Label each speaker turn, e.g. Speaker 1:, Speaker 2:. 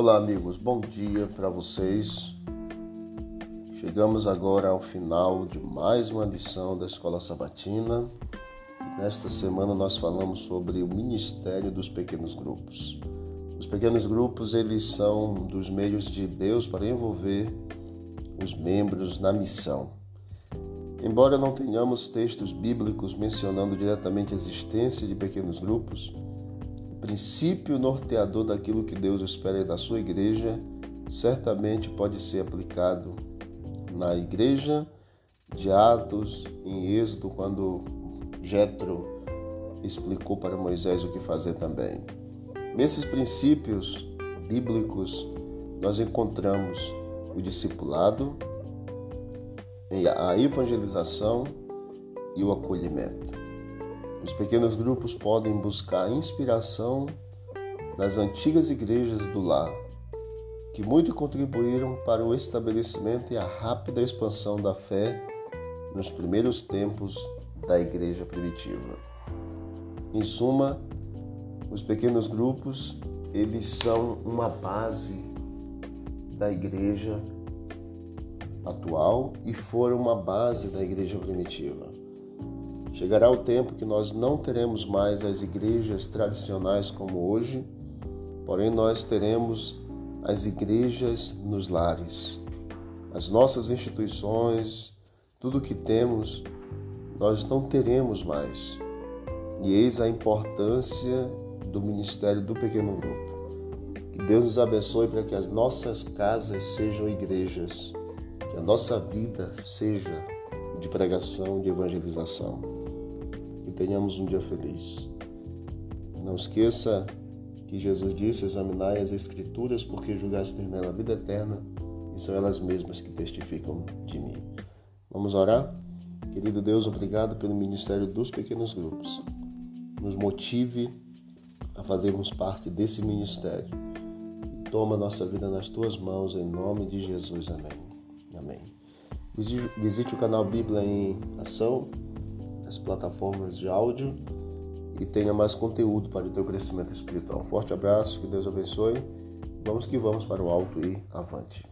Speaker 1: Olá, amigos, bom dia para vocês. Chegamos agora ao final de mais uma lição da Escola Sabatina. Nesta semana nós falamos sobre o ministério dos pequenos grupos. Os pequenos grupos, eles são dos meios de Deus para envolver os membros na missão. Embora não tenhamos textos bíblicos mencionando diretamente a existência de pequenos grupos, princípio norteador daquilo que Deus espera da sua igreja, certamente pode ser aplicado na igreja de Atos, em Êxodo, quando Jetro explicou para Moisés o que fazer também. Nesses princípios bíblicos, nós encontramos o discipulado, a evangelização e o acolhimento. Os pequenos grupos podem buscar inspiração nas antigas igrejas do lar, que muito contribuíram para o estabelecimento e a rápida expansão da fé nos primeiros tempos da igreja primitiva. Em suma, os pequenos grupos, eles são uma base da igreja atual e foram uma base da igreja primitiva. Chegará o tempo que nós não teremos mais as igrejas tradicionais como hoje, porém nós teremos as igrejas nos lares. As nossas instituições, tudo que temos, nós não teremos mais. E eis a importância do ministério do pequeno grupo. Que Deus nos abençoe para que as nossas casas sejam igrejas, que a nossa vida seja de pregação, de evangelização tenhamos um dia feliz. Não esqueça que Jesus disse: Examinai as Escrituras, porque julgaste nela a vida eterna, e são elas mesmas que testificam de mim. Vamos orar? Querido Deus, obrigado pelo ministério dos pequenos grupos. Nos motive a fazermos parte desse ministério. E toma nossa vida nas tuas mãos, em nome de Jesus. Amém. Amém. Visite o canal Bíblia em Ação as plataformas de áudio e tenha mais conteúdo para o teu crescimento espiritual. forte abraço, que Deus abençoe. Vamos que vamos para o alto e avante.